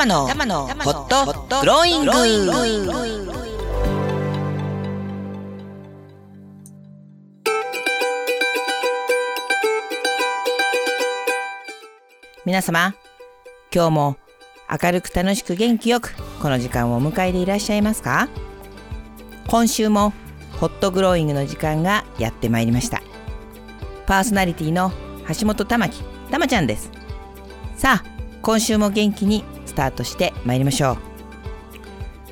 玉のホットグローイング。皆様今日も明るく楽しく元気よくこの時間をお迎えでいらっしゃいますか？今週もホットグローイングの時間がやってまいりました。パーソナリティの橋本玉木玉ちゃんです。さあ今週も元気にスタートしてまいりましょう。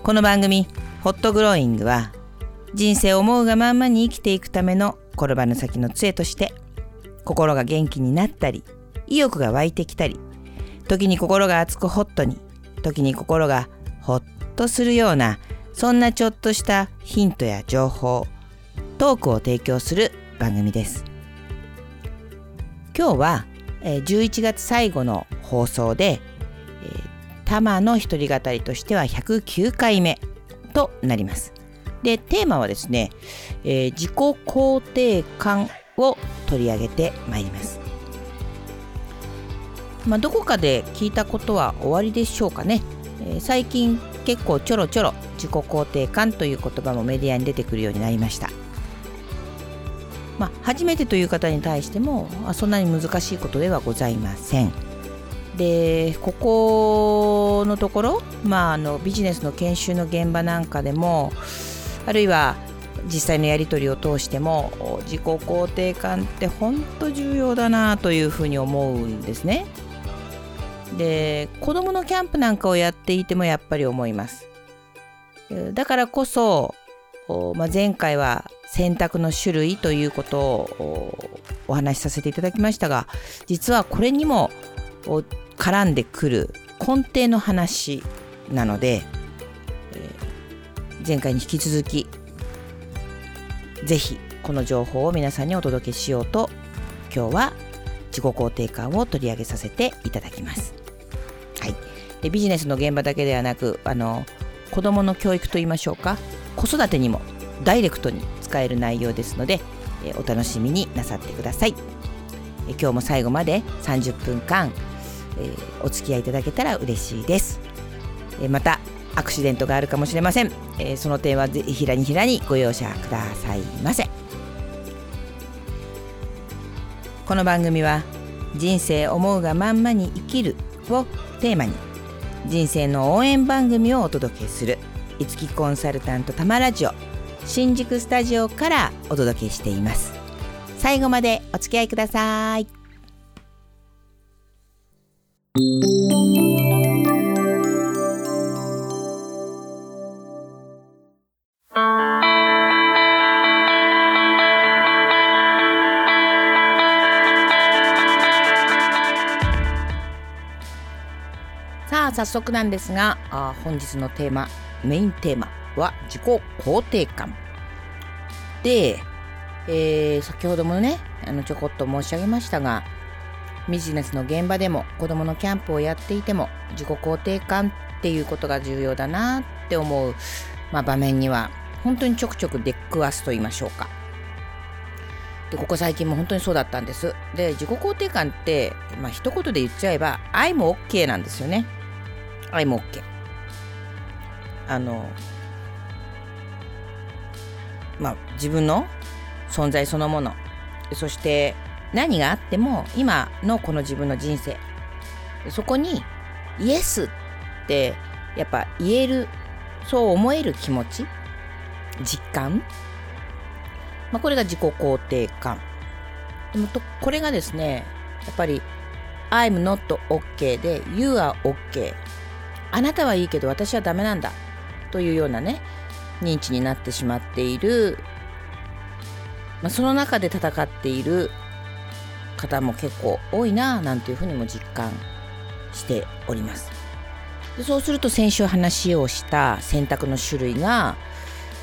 この番組ホットグローイングは人生を思うがまんまに生きていくための転ばぬ先の杖として心が元気になったり意欲が湧いてきたり時に心が熱くホットに時に心がホッとするようなそんなちょっとしたヒントや情報トークを提供する番組です。今日は11月最後の放送で「タマの一人語り」としては109回目となります。でテーマはですね、えー、自己肯定感を取り上げてまいります。まあ、どこかで聞いたことは終わりでしょうかね、えー、最近結構ちょろちょろ自己肯定感という言葉もメディアに出てくるようになりました。まあ、初めてという方に対してもそんなに難しいことではございません。でここのところ、まあ、あのビジネスの研修の現場なんかでもあるいは実際のやり取りを通しても自己肯定感って本当重要だなというふうに思うんですね。で子どものキャンプなんかをやっていてもやっぱり思います。だからこそ、まあ、前回は選択の種類ということをお話しさせていただきましたが実はこれにもを絡んでくる根底の話なので、えー、前回に引き続き是非この情報を皆さんにお届けしようと今日は自己肯定感を取り上げさせていただきます。はい、でビジネスの現場だけではなくあの子どもの教育といいましょうか子育てにもダイレクトに使える内容ですので、えお楽しみになさってください、え今日も最後まで30分間、えお付き合いいただけたら嬉しいです、えまたアクシデントがあるかもしれません、えその点はぜひひらにひらにご容赦くださいませ。この番組は人生思うがまんまに生きるをテーマに人生の応援番組をお届けするいつきコンサルタントたまラジオ新宿スタジオからお届けしています。最後までお付き合いください。さあ早速なんですがあ本日のテーマメインテーマは自己肯定感。で、えー、先ほどもね、あのちょこっと申し上げましたが、ビジネスの現場でも子供のキャンプをやっていても自己肯定感っていうことが重要だなって思う、まあ、場面には本当にちょくちょく出くわすと言いましょうか。でここ最近も本当にそうだったんです。で自己肯定感って、まあ一言で言っちゃえば愛も OK なんですよね。愛も OK。あのまあ、自分の存在そのものそして何があっても今のこの自分の人生。そこにイエスってやっぱ言えるそう思える気持ち実感、まあ、これが自己肯定感。でもとこれがですねやっぱり I'm not OK で You are OK あなたはいいけど私はダメなんだ。というようなね認知になってしまっている、まあ、その中で戦っている。方も結構多いななんていうふうにも実感しております。でそうすると先週話をした選択の種類が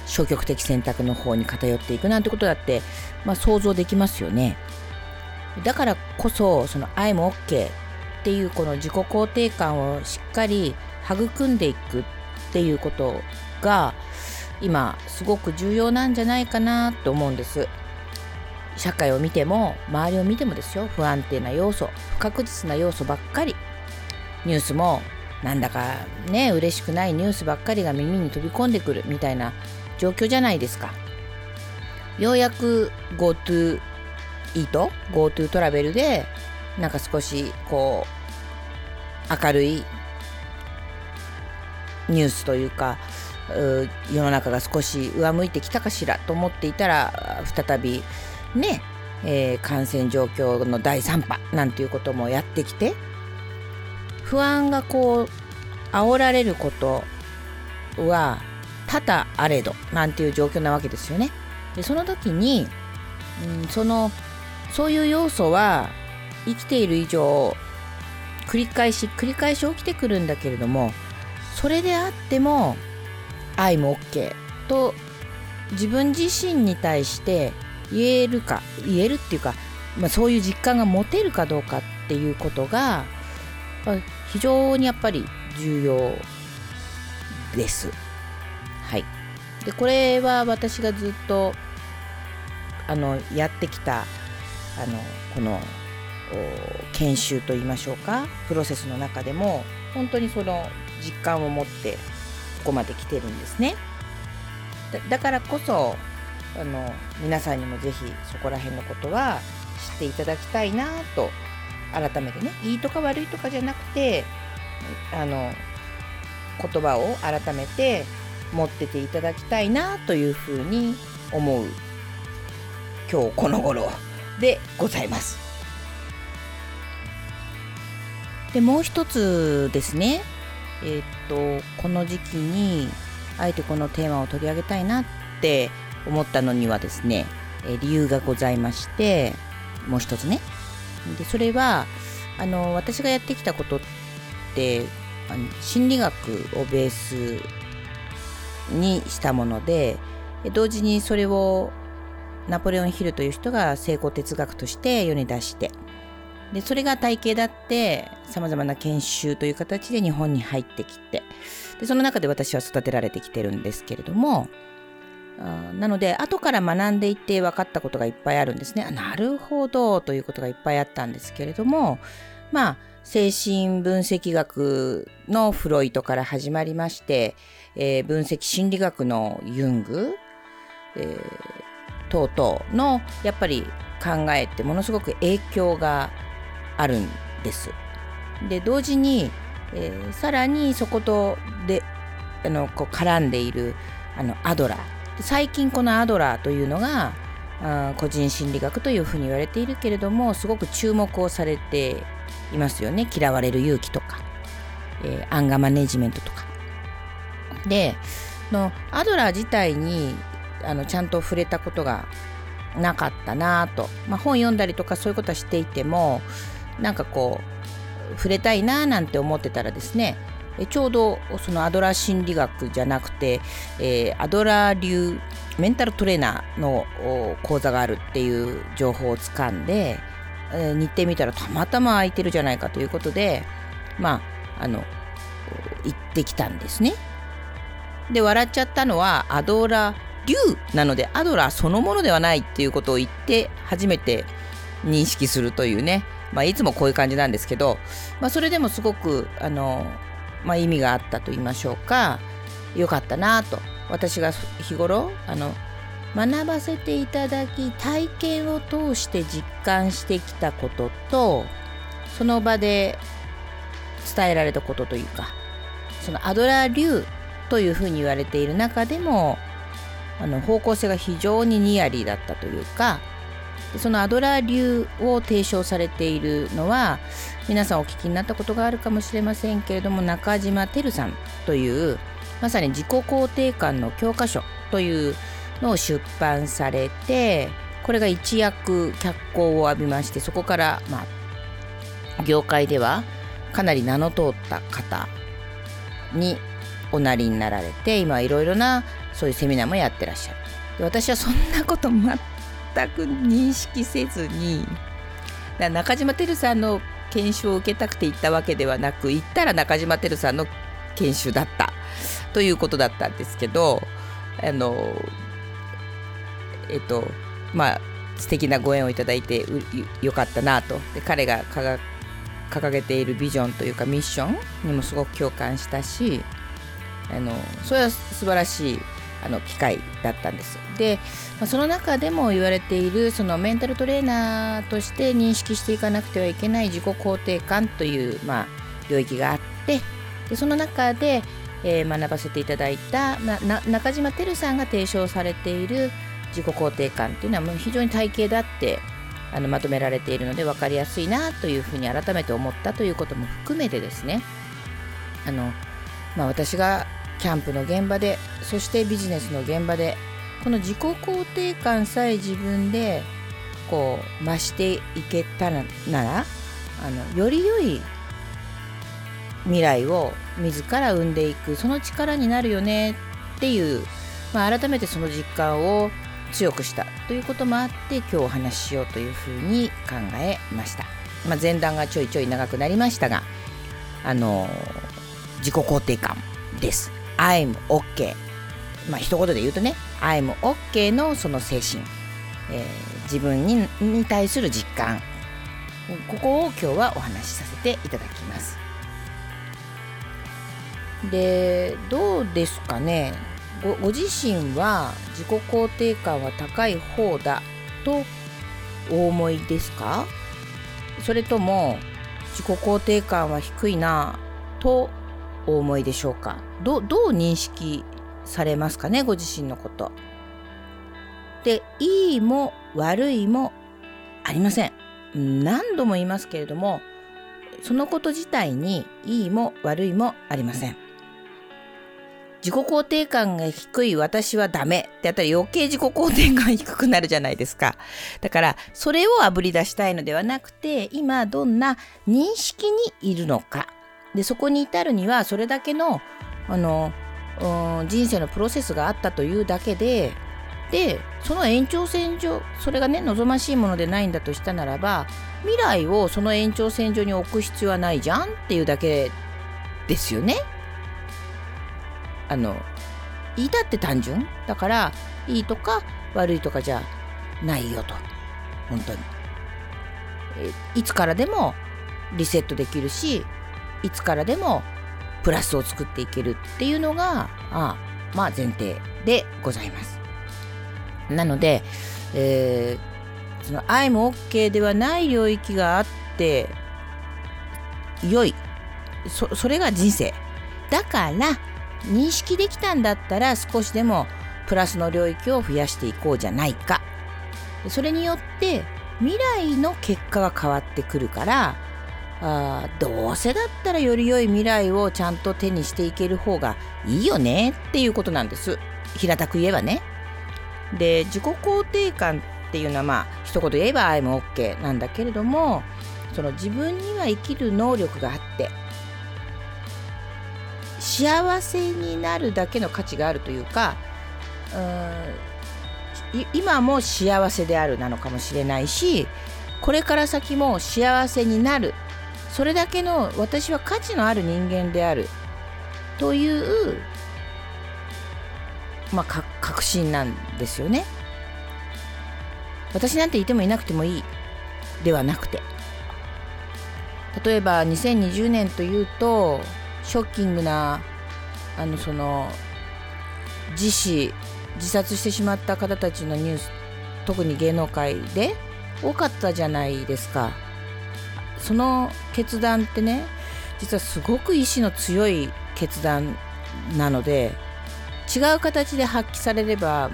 消極的選択の方に偏っていくなんてことだって、まあ、想像できますよね。だからこそその愛も OK っていうこの自己肯定感をしっかり育んでいくっていうことが今すごく重要なんじゃないかなと思うんです。社会を見ても周りを見てもですよ不安定な要素不確実な要素ばっかり。ニュースもなんだかね嬉しくないニュースばっかりが耳に飛び込んでくるみたいな状況じゃないですか。ようやく GoTo イート GoTo トラベルでなんか少しこう明るいニュースというか世の中が少し上向いてきたかしらと思っていたら再びね、えー、感染状況の第3波なんていうこともやってきて不安がこう煽られることは多々あれどなんていう状況なわけですよね。でその時に、うん、そのそういう要素は生きている以上繰り返し繰り返し起きてくるんだけれどもそれであっても愛も OK と自分自身に対して言えるか言えるっていうか、まあ、そういう実感が持てるかどうかっていうことが非常にやっぱり重要です。はい、でこれは私がずっとあのやってきたあのこの研修といいましょうかプロセスの中でも本当にその実感を持ってここまで来てるんですね。だからこそあの皆さんにもぜひそこら辺のことは知っていただきたいなと改めてねいいとか悪いとかじゃなくてあの言葉を改めて持ってていただきたいなというふうに思う今日この頃でございます。でもう一つですねえー、っとこの時期にあえてこのテーマを取り上げたいなって思ったのにはですね、え理由がございましてもう一つね。でそれはあの私がやってきたことってあの心理学をベースにしたもので同時にそれをナポレオン・ヒルという人が成功哲学として世に出してでそれが体系だってさまざまな研修という形で日本に入ってきてでその中で私は育てられてきてるんですけれどもなので後から学んでいって分かったことがいっぱいあるんですね。あなるほどということがいっぱいあったんですけれどもまあ精神分析学のフロイトから始まりまして、えー、分析心理学のユング、えー、等々のやっぱり考えってものすごく影響があるんです。で同時に、えー、さらにそことであのこう絡んでいるあのアドラー最近このアドラーというのが個人心理学というふうに言われているけれどもすごく注目をされていますよね嫌われる勇気とか、えー、アンガーマネジメントとか。でのアドラー自体にあのちゃんと触れたことがなかったなと、まあ、本読んだりとかそういうことはしていてもなんかこう触れたいななんて思ってたらですねちょうどそのアドラー心理学じゃなくて、えー、アドラー流メンタルトレーナーの講座があるっていう情報をつかんで、えー、日程見たらたまたま空いてるじゃないかということでまああの行ってきたんですね。で笑っちゃったのはアドラー流なのでアドラーそのものではないっていうことを言って初めて認識するというね、まあ、いつもこういう感じなんですけど、まあ、それでもすごくあのまあ、意味があったと言いましょうか。良かったなと。私が日頃あの学ばせていただき体験を通して実感してきたこととその場で伝えられたことというかそのアドラー流というふうに言われている中でもあの方向性が非常にニアリーだったというかそのアドラー流を提唱されているのは皆さんお聞きになったことがあるかもしれませんけれども中島てるさんというまさに自己肯定感の教科書というのを出版されてこれが一躍脚光を浴びましてそこから、まあ、業界ではかなり名の通った方におなりになられて今いろいろなそういうセミナーもやってらっしゃる。で私はそんなこと全く認識せずに中島てるさんの研修を受けたくて行ったわけではなく行ったら中島てるさんの研修だった。ということだったんですけどあのえっとまあ素敵なご縁をいただいてよかったなと。で彼が掲げているビジョンというかミッションにもすごく共感したしあのそれは素晴らしいあの機会だったんです。で、まあ、その中でも言われているそのメンタルトレーナーとして認識していかなくてはいけない自己肯定感という、まあ、領域があってでその中で、えー、学ばせていただいた、中島てるさんが提唱されている自己肯定感っていうのはもう非常に体系だってあのまとめられているので分かりやすいなというふうに改めて思ったということも含めてですねあの、まあ、私がキャンプの現場でそしてビジネスの現場でこの自己肯定感さえ自分でこう増していけたらならあのより良い未来を自ら生んでいくその力になるよねっていう、まあ、改めてその実感を強くしたということもあって今日お話ししようというふうに考えました、まあ、前段がちょいちょい長くなりましたがあの自己肯定感です。I'm OK まあ一言で言うとね I'm OK のその精神、えー、自分にに対する実感。ここを今日はお話しさせていただきます。でどうですかね？ごご自身は自己肯定感は高い方だとお思いですか？それとも自己肯定感は低いなとお思いでしょうか？どどう認識されますかね？ご自身のこと。でいいも悪いもありません。何度も言いますけれどもそのこと自体にいいも悪いもありません。自己肯定感が低い私はダメってやったら余計自己肯定感低くなるじゃないですか。だからそれをあぶり出したいのではなくて今どんな認識にいるのかでそこに至るにはそれだけのあの人生のプロセスがあったというだけででその延長線上それがね望ましいものでないんだとしたならば未来をその延長線上に置く必要はないじゃんっていうだけですよね。あのいいだって単純？だからいいとか悪いとかじゃないよと。本当に。いつからでもリセットできるしいつからでもプラスを作っていけるっていうのがあまあ前提でございます。なので、えー、その愛も OK ではない領域があって良い。そそれが人生。だから認識できたんだったら少しでもプラスの領域を増やしていこうじゃないか。それによって未来の結果が変わってくるからあどうせだったらより良い未来をちゃんと手にしていける方がいいよねっていうことなんです。平たく言えばね。で自己肯定感っていうのはまあ一言言えば「I'm OK」なんだけれどもその自分には生きる能力があって幸せになるだけの価値があるというかうん今も幸せであるなのかもしれないしこれから先も幸せになるそれだけの私は価値のある人間である。というまあ確信なんですよね。私なんていてもいなくてもいいではなくて。例えば2020年というとショッキングなあのその自死自殺してしまった方たちのニュース特に芸能界で多かったじゃないですか。その決断ってね実はすごく意志の強い決断なので違う形で発揮されれば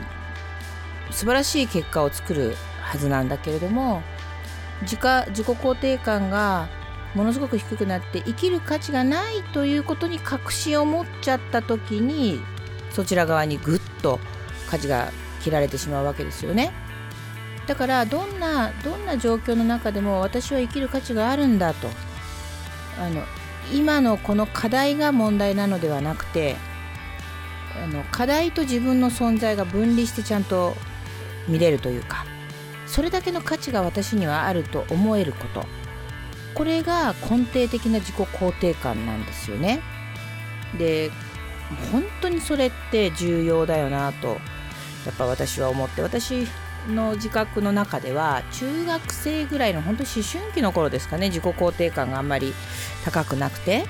素晴らしい結果を作るはずなんだけれども自己自己肯定感がものすごく低くなって生きる価値がないということに確信を持っちゃった時にそちら側にぐっと舵が切られてしまうわけですよね。だからどんなどんな状況の中でも私は生きる価値があるんだとあの今のこの課題が問題なのではなくてあの課題と自分の存在が分離してちゃんと見れるというかそれだけの価値が私にはあると思えることこれが根底的な自己肯定感なんですよね。で本当にそれって重要だよなとやっぱ私は思って私の自覚の中では中学生ぐらいの本当思春期の頃ですかね自己肯定感があんまり高くなくて。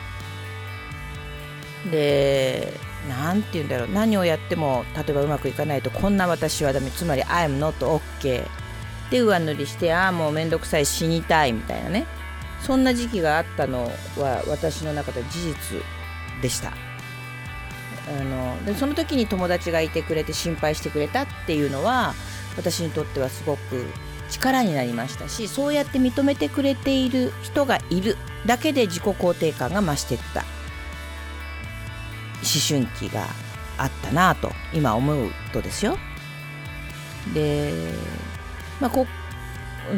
で何て言うんだろう何をやっても例えばうまくいかないとこんな私はダメつまり I'm not OK で上塗りしてああもうめんどくさい死にたいみたいなね。そんな時期があったのは私の中で事実でした。あのでその時に友達がいてくれて心配してくれたっていうのは私にとってはすごく力になりましたしそうやって認めてくれている人がいるだけで自己肯定感が増していった思春期があったなと今思うとですよ。で、まあ、こ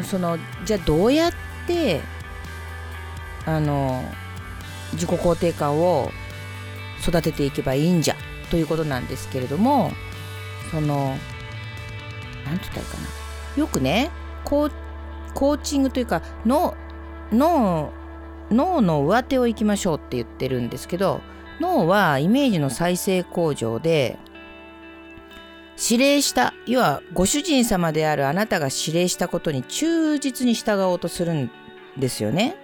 そのじゃあどうやってあの自己肯定感を育てていけばいいんじゃということなんですけれどもその何て言ったらいいかなよくねコーチングというか脳脳脳の上手を行きましょうって言ってるんですけど脳はイメージの再生工場で指令した要はご主人様であるあなたが指令したことに忠実に従おうとするんですよね。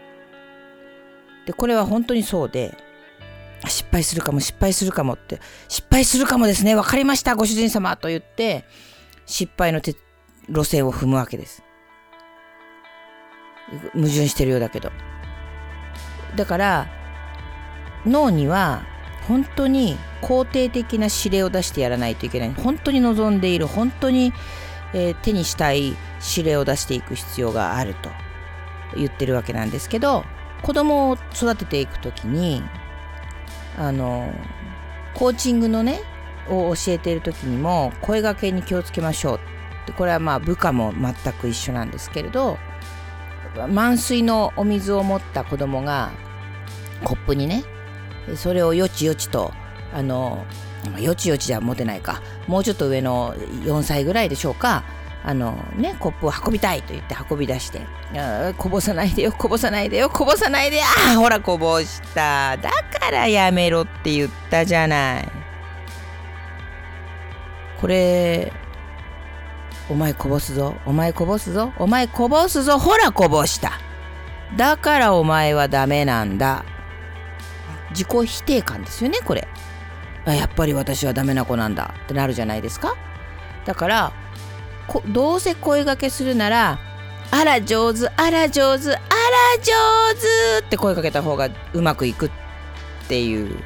でこれは本当にそうで失敗するかも失敗するかもって失敗するかもですね分かりましたご主人様と言って失敗の路線を踏むわけです。矛盾してるようだけど。だから脳には本当に肯定的な指令を出してやらないといけない本当に望んでいる本当に、えー、手にしたい指令を出していく必要があると言ってるわけなんですけど子供を育てていく時にあのコーチングのねを教えている時にも声がけに気をつけましょう。でこれはまあ部下も全く一緒なんですけれど満水のお水を持った子供がコップにねそれをよちよちとあのよちよちじゃ持てないかもうちょっと上の4歳ぐらいでしょうかあのねコップを運びたいと言って運び出してこぼさないでよこぼさないでよこぼさないでああほらこぼした。だからやめろって言ったじゃない。これお前こぼすぞ。お前こぼすぞ。お前こぼすぞ。ほらこぼした。だからお前はダメなんだ。自己否定感ですよねこれ。やっぱり私はダメな子なんだ。ってなるじゃないですか。だからどうせ声がけするならあら上手あら上手あら上手って声かけた方がうまくいくっていう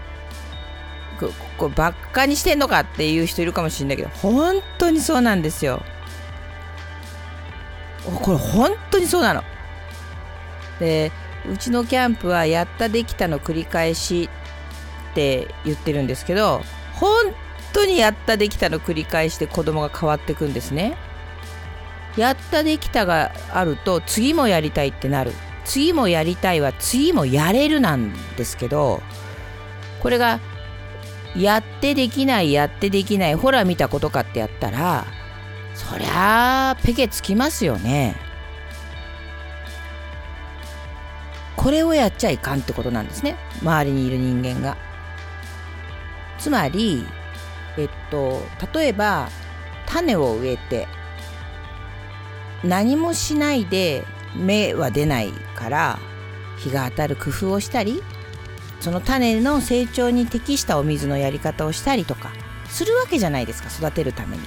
ここばっかにしてんのかっていう人いるかもしれないけど本当にそうなんですよ。これ本当にそうなの。でうちのキャンプはやったできたの繰り返しって言ってるんですけど本当にやったできたの繰り返しで子供が変わっていくんですね。やったできたがあると次もやりたいってなる。次もやりたいは次もやれるなんですけどこれがやってできないやってできないほら見たことかってやったらそりゃあペケつきますよねこれをやっちゃいかんってことなんですね周りにいる人間が。つまりえっと例えば種を植えて何もしないで芽は出ないから日が当たる工夫をしたりその種の成長に適したお水のやり方をしたりとかするわけじゃないですか育てるために。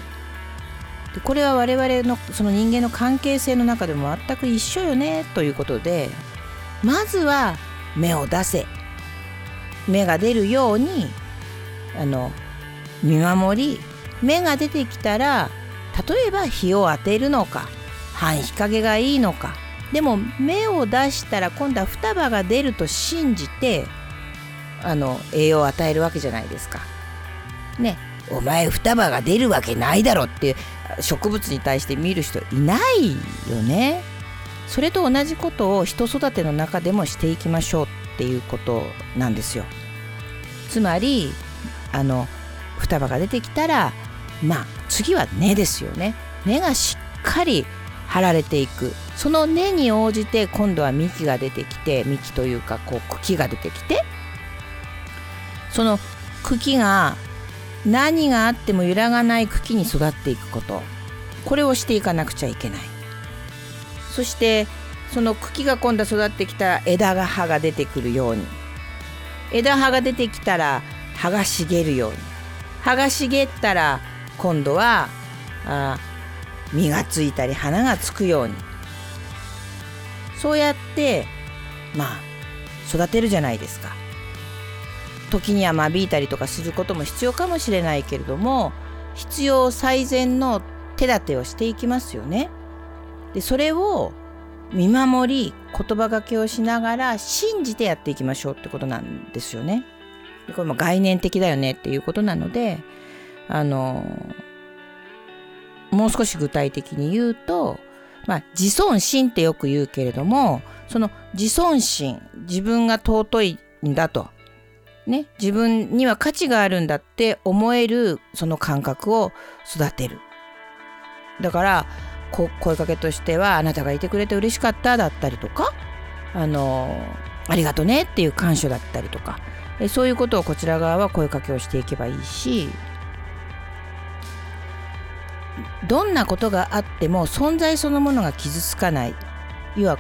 でこれは我々のその人間の関係性の中でも全く一緒よねということでまずは芽を出せ芽が出るようにあの見守り芽が出てきたら例えば日を当てるのか半日陰がいいのかでも芽を出したら今度は双葉が出ると信じてあの栄養を与えるわけじゃないですか。ねお前双葉が出るわけないだろって植物に対して見る人いないよね。それと同じことを人育ての中でもしていきましょうっていうことなんですよ。つまりあの双葉が出てきたらまあ次は根ですよね。根がしっかり張られていくその根に応じて今度は幹が出てきて幹というかこう茎が出てきてその茎が何があっても揺らがない茎に育っていくこと。これをしていかなくちゃいけない。そしてその茎が今度育ってきた枝が葉が出てくるように。枝葉が出てきたら葉が茂るように。葉が茂ったら今度はあ実がついたり花がつくように。そうやってまあ育てるじゃないですか。時には間引いたりとかすることも必要かもしれないけれども必要最善の手立てをしていきますよね。でそれを見守り言葉がけをしながら信じてやっていきましょうってことなんですよね。これも概念的だよねっていうことなのであのもう少し具体的に言うと、まあ、自尊心ってよく言うけれどもその自尊心自分が尊いんだと、ね、自分には価値があるんだって思えるその感覚を育てる。だから声かけとしては「あなたがいてくれて嬉しかった」だったりとか「あのありがとね」っていう感謝だったりとかそういうことをこちら側は声かけをしていけばいいしどんなことがあっても存在そのものが傷つかない要は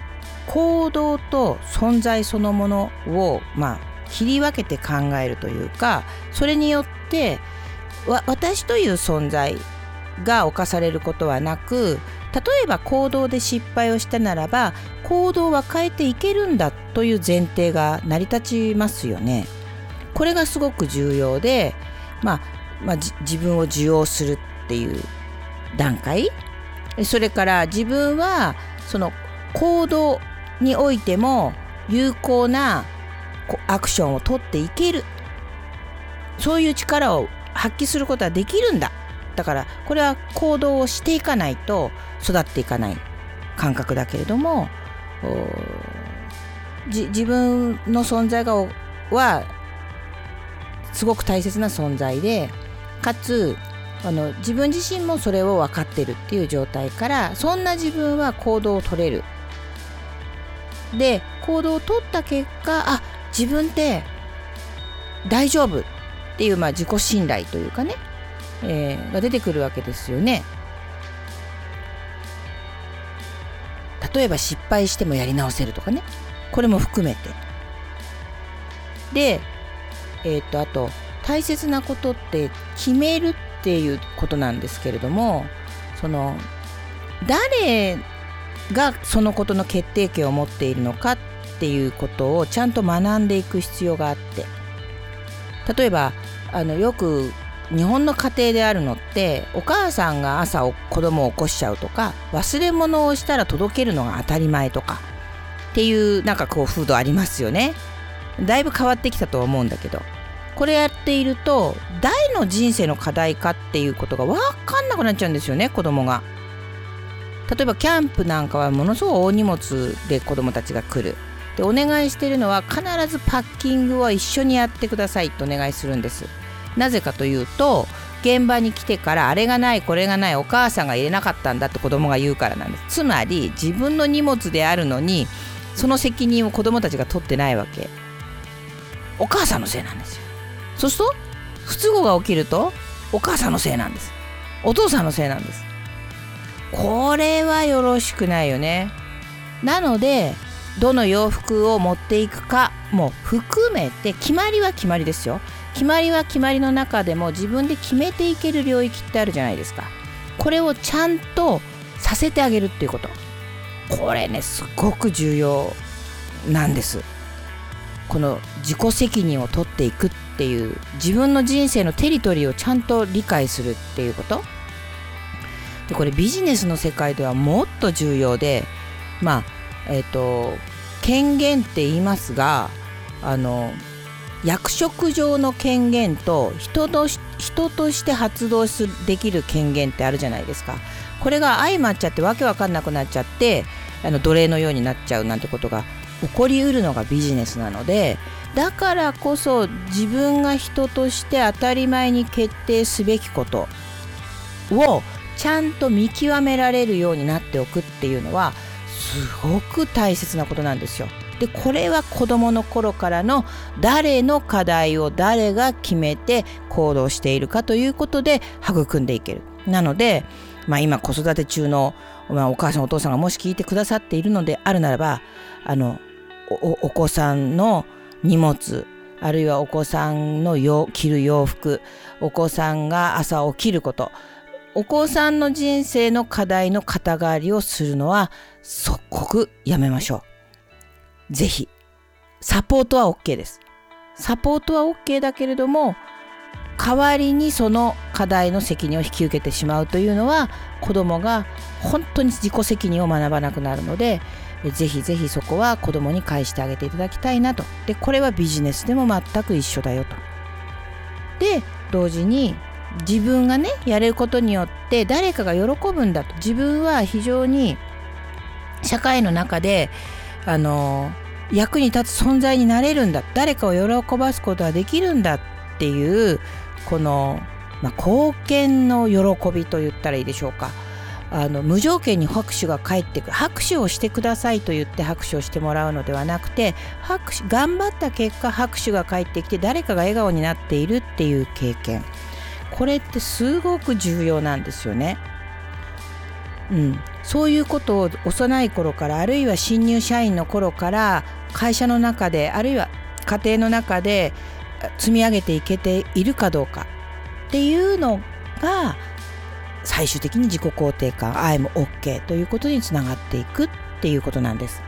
行動と存在そのものをまあ切り分けて考えるというかそれによって私という存在が侵されることはなく例えば行動で失敗をしたならば行動は変えていけるんだという前提が成り立ちますよね。これがすごく重要で、まあ、まあ、自分を受容するっていう段階それから自分はその行動においても有効なアクションを取っていける。そういう力を発揮することはできるんだ。だからこれは行動をしていかないと育っていかない感覚だけれども自分の存在がはすごく大切な存在でかつあの自分自身もそれを分かってるっていう状態からそんな自分は行動を取れる。で行動を取った結果あ自分って大丈夫っていう、まあ、自己信頼というかねえー、が出てくるわけですよね。例えば失敗してもやり直せるとかねこれも含めて。で、えっ、とあと大切なことって決めるっていうことなんですけれどもその誰がそのことの決定権を持っているのかっていうことをちゃんと学んでいく必要があって。例えばあのよく日本の家庭であるのってお母さんが朝子供を起こしちゃうとか忘れ物をしたら届けるのが当たり前とかっていうなんかこう風土ありますよね。だいぶ変わってきたと思うんだけど。これやっていると誰の人生の課題かっていうことが分かんなくなっちゃうんですよね子供が。例えばキャンプなんかはものすごい大荷物で子供たちが来る。でお願いしてるのは必ずパッキングは一緒にやってくださいってお願いするんです。なぜかというと現場に来てからあれがないこれがないお母さんが入れなかったんだって子供が言うからなんです。つまり自分の荷物であるのにその責任を子供たちが取ってないわけ。お母さんのせいなんですよ。そうすると不都合が起きるとお母さんのせいなんです。お父さんのせいなんです。これはよろしくないよね。なのでどの洋服を持っていくかも含めて決まりは決まりですよ。決まりは決まりの中でも自分で決めていける領域ってあるじゃないですか。これをちゃんとさせてあげるっていうこと。これねすごく重要なんです。この自己責任を取っていくっていう自分の人生のテリトリーをちゃんと理解するっていうこと。でこれビジネスの世界ではもっと重要でまあえっ、ー、と権限って言いますがあの役職上の権限と人と人として発動すできる権限ってあるじゃないですか。これが相まっちゃってわけわかんなくなっちゃってあの奴隷のようになっちゃうなんてことが起こりうるのがビジネスなのでだからこそ自分が人として当たり前に決定すべきことをちゃんと見極められるようになっておくっていうのはすごく大切なことなんですよ。でこれは子どもの頃からの誰の課題を誰が決めて行動しているかということで育んでいける。なのでまあ、今子育て中の、まあ、お母さんお父さんがもし聞いてくださっているのであるならばあのお子さんの荷物あるいはお子さんの着る洋服お子さんが朝起きることお子さんの人生の課題の肩代わりをするのは即刻やめましょう。ぜひ。サポートは OK です。サポートは OK だけれども代わりにその課題の責任を引き受けてしまうというのは子どもが本当に自己責任を学ばなくなるのでぜひぜひそこは子どもに返してあげていただきたいなとでこれはビジネスでも全く一緒だよとで同時に自分がねやれることによって誰かが喜ぶんだと。自分は非常に社会の中であの役に立つ存在になれるんだ誰かを喜ばすことができるんだっていうこの、まあ、貢献の喜びと言ったらいいでしょうか。あの無条件に拍手が返ってくる。拍手をしてくださいと言って拍手をしてもらうのではなくて拍手頑張った結果拍手が返ってきて誰かが笑顔になっているっていう経験。これってすごく重要なんですよね。うん、そういうことを幼い頃からあるいは新入社員の頃から会社の中であるいは家庭の中で積み上げていけているかどうかっていうのが最終的に自己肯定感 I'm OK ということにつながっていくっていうことなんです。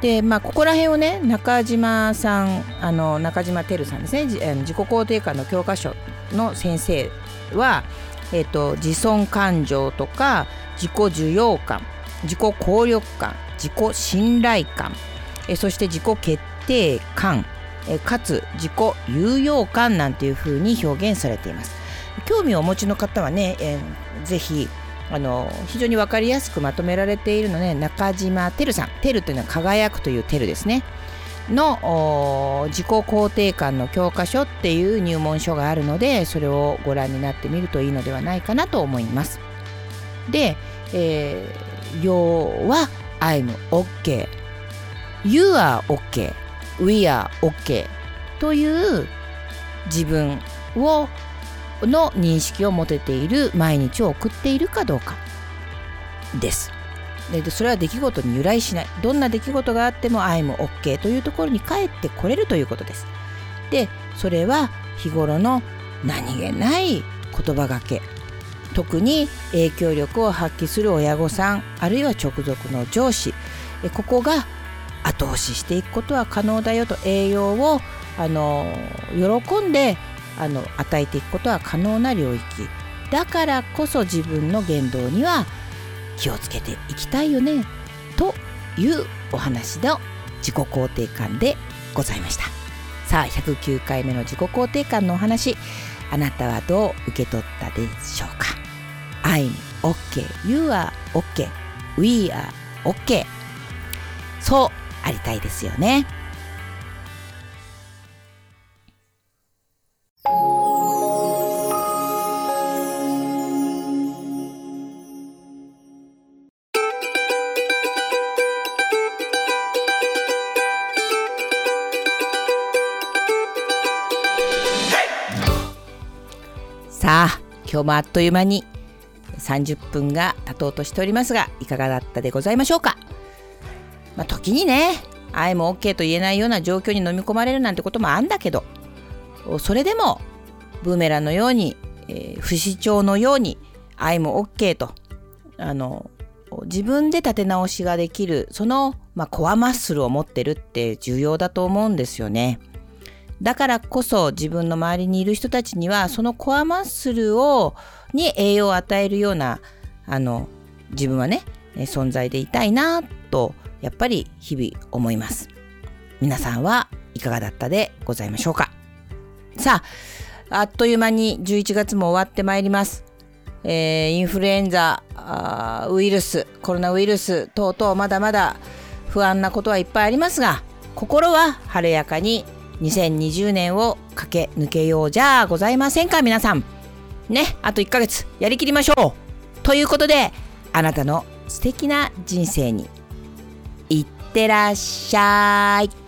でまあここら辺をね中島さんあの中島てるさんですね自己肯定感の教科書の先生は、えーと、自尊感情とか自己受容感自己効力感自己信頼感えそして自己決定感えかつ自己有用感なんていうふうに表現されています。興味をお持ちの方はね、えー、ぜひあの非常に分かりやすくまとめられているので、ね、中島てるさん。てるというのは輝くというてるですね。の自己肯定感の教科書っていう入門書があるのでそれをご覧になってみるといいのではないかなと思います。で、えー、要は I'm OK You are OK We are OK という自分をの認識を持てている毎日を送っているかどうかです。でそれは出来事に由来しないどんな出来事があっても愛も OK というところに帰ってこれるということです。でそれは日頃の何気ない言葉がけ特に影響力を発揮する親御さんあるいは直属の上司ここが後押ししていくことは可能だよと栄養をあの喜んであの与えていくことは可能な領域だからこそ自分の言動には気をつけていきたいよねというお話の自己肯定感でございました。さあ109回目の自己肯定感のお話あなたはどう受け取ったでしょうか？I'm OK You are OK We are OK そうありたいですよね。今日もあっという間に30分が経とうとしておりますがいかがだったでございましょうか、まあ、時にね愛も OK と言えないような状況に飲み込まれるなんてこともあんだけどそれでもブーメランのように、えー、不死鳥のように愛も OK とあの自分で立て直しができるその、まあ、コアマッスルを持ってるって重要だと思うんですよね。だからこそ自分の周りにいる人たちにはそのコアマッスルをに栄養を与えるようなあの自分はね存在でいたいなとやっぱり日々思います。皆さんはいかがだったでございましょうか。さああっという間に11月も終わってまいります。えー、インフルエンザウイルスコロナウイルス等々まだまだ不安なことはいっぱいありますが心は晴れやかに2020年を駆け抜けようじゃございませんか皆さん。ねあと1ヶ月やりきりましょう。ということであなたの素敵な人生にいってらっしゃい。